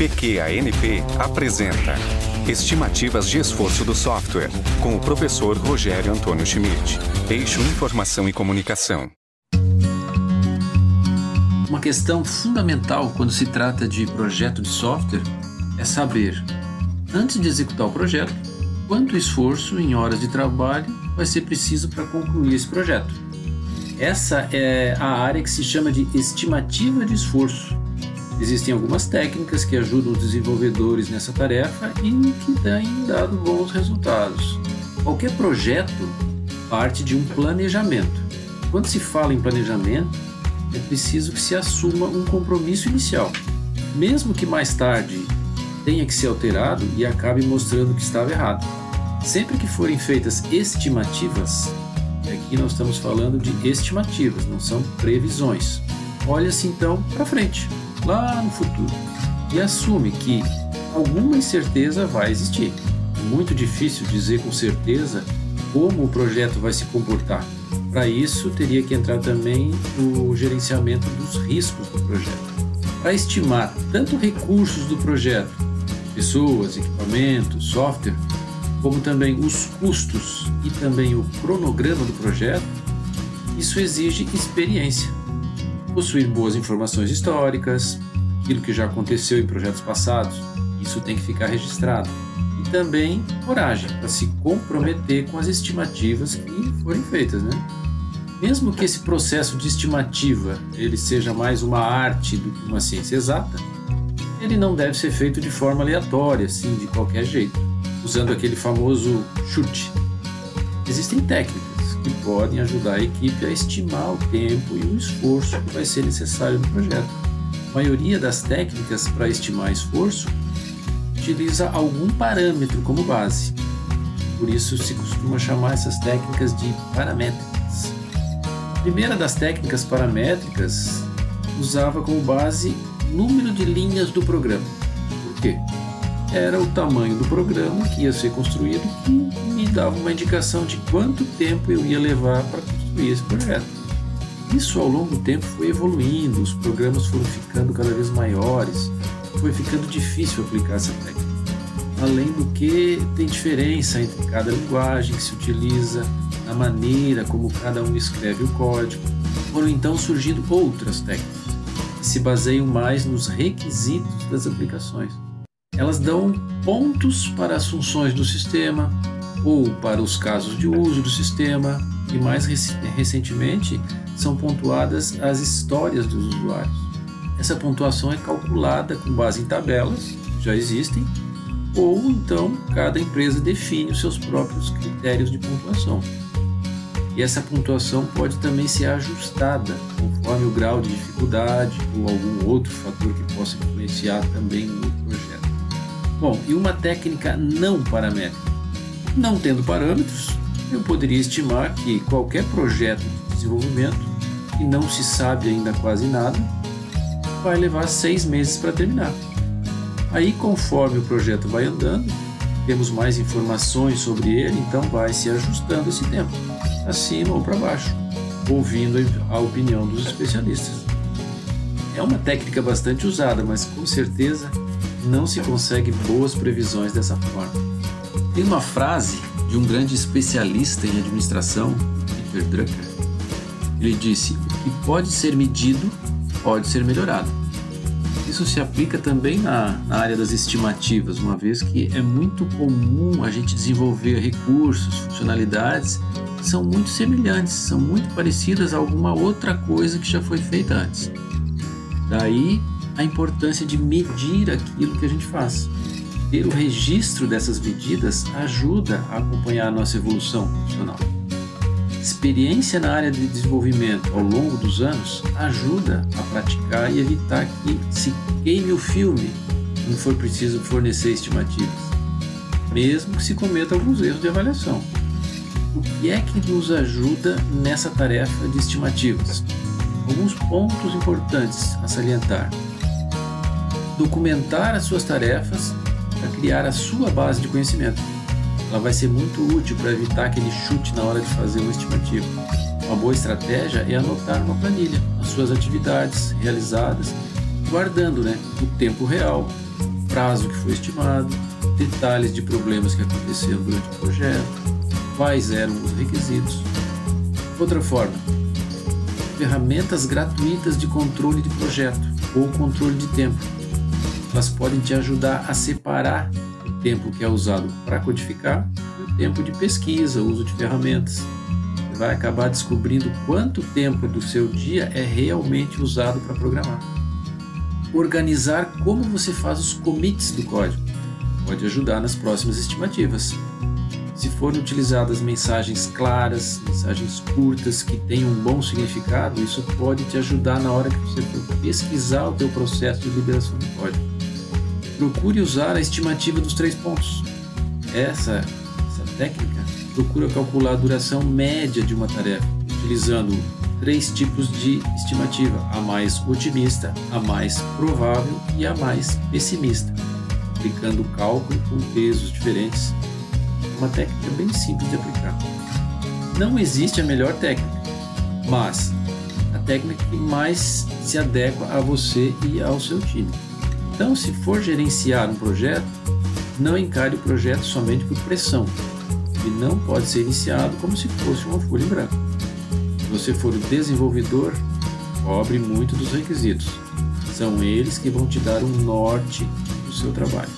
PQANP apresenta Estimativas de Esforço do Software, com o professor Rogério Antônio Schmidt. Eixo Informação e Comunicação. Uma questão fundamental quando se trata de projeto de software é saber, antes de executar o projeto, quanto esforço em horas de trabalho vai ser preciso para concluir esse projeto. Essa é a área que se chama de estimativa de esforço. Existem algumas técnicas que ajudam os desenvolvedores nessa tarefa e que têm dado bons resultados. Qualquer projeto parte de um planejamento. Quando se fala em planejamento, é preciso que se assuma um compromisso inicial, mesmo que mais tarde tenha que ser alterado e acabe mostrando que estava errado. Sempre que forem feitas estimativas, aqui nós estamos falando de estimativas, não são previsões. Olha-se então para frente, lá no futuro, e assume que alguma incerteza vai existir. É muito difícil dizer com certeza como o projeto vai se comportar. Para isso, teria que entrar também o gerenciamento dos riscos do projeto. Para estimar tanto recursos do projeto, pessoas, equipamentos, software, como também os custos e também o cronograma do projeto, isso exige experiência. Possuir boas informações históricas, aquilo que já aconteceu em projetos passados, isso tem que ficar registrado. E também coragem para se comprometer com as estimativas que forem feitas, né? Mesmo que esse processo de estimativa ele seja mais uma arte do que uma ciência exata, ele não deve ser feito de forma aleatória, assim, de qualquer jeito usando aquele famoso chute. Existem técnicas que podem ajudar a equipe a estimar o tempo e o esforço que vai ser necessário no projeto. A maioria das técnicas para estimar esforço utiliza algum parâmetro como base. Por isso se costuma chamar essas técnicas de paramétricas. A primeira das técnicas paramétricas usava como base número de linhas do programa. Por quê? Era o tamanho do programa que ia ser construído que me dava uma indicação de quanto tempo eu ia levar para construir esse projeto. Isso ao longo do tempo foi evoluindo, os programas foram ficando cada vez maiores, foi ficando difícil aplicar essa técnica. Além do que tem diferença entre cada linguagem que se utiliza, a maneira como cada um escreve o código, foram então surgindo outras técnicas que se baseiam mais nos requisitos das aplicações. Elas dão pontos para as funções do sistema ou para os casos de uso do sistema e mais recentemente são pontuadas as histórias dos usuários. Essa pontuação é calculada com base em tabelas que já existem ou então cada empresa define os seus próprios critérios de pontuação. E essa pontuação pode também ser ajustada conforme o grau de dificuldade ou algum outro fator que possa influenciar também no. Bom, e uma técnica não paramétrica? Não tendo parâmetros, eu poderia estimar que qualquer projeto de desenvolvimento, que não se sabe ainda quase nada, vai levar seis meses para terminar. Aí, conforme o projeto vai andando, temos mais informações sobre ele, então vai se ajustando esse tempo, acima ou para baixo, ouvindo a opinião dos especialistas. É uma técnica bastante usada, mas com certeza não se consegue boas previsões dessa forma. Tem uma frase de um grande especialista em administração, Peter Drucker. Ele disse: O que pode ser medido pode ser melhorado. Isso se aplica também na, na, área das estimativas, uma vez que é muito comum a gente desenvolver recursos, funcionalidades que são muito semelhantes, são muito parecidas a alguma outra coisa que já foi feita antes. Daí a importância de medir aquilo que a gente faz. Ter o registro dessas medidas ajuda a acompanhar a nossa evolução profissional. Experiência na área de desenvolvimento ao longo dos anos ajuda a praticar e evitar que se queime o filme quando for preciso fornecer estimativas, mesmo que se cometa alguns erros de avaliação. O que é que nos ajuda nessa tarefa de estimativas? Alguns pontos importantes a salientar documentar as suas tarefas para criar a sua base de conhecimento. Ela vai ser muito útil para evitar aquele chute na hora de fazer uma estimativa. Uma boa estratégia é anotar numa planilha as suas atividades realizadas guardando né, o tempo real, prazo que foi estimado, detalhes de problemas que aconteceram durante o projeto, quais eram os requisitos. Outra forma, ferramentas gratuitas de controle de projeto ou controle de tempo. Elas podem te ajudar a separar o tempo que é usado para codificar e o tempo de pesquisa, uso de ferramentas. Você vai acabar descobrindo quanto tempo do seu dia é realmente usado para programar. Organizar como você faz os commits do código pode ajudar nas próximas estimativas. Se forem utilizadas mensagens claras, mensagens curtas que tenham um bom significado, isso pode te ajudar na hora que você for pesquisar o teu processo de liberação de código. Procure usar a estimativa dos três pontos. Essa, essa técnica procura calcular a duração média de uma tarefa, utilizando três tipos de estimativa: a mais otimista, a mais provável e a mais pessimista aplicando o cálculo com pesos diferentes. Uma técnica bem simples de aplicar. Não existe a melhor técnica, mas a técnica que mais se adequa a você e ao seu time. Então, se for gerenciar um projeto, não encare o projeto somente por pressão. Ele não pode ser iniciado como se fosse uma folha em branco. Se você for o desenvolvedor, cobre muito dos requisitos. São eles que vão te dar um norte do seu trabalho.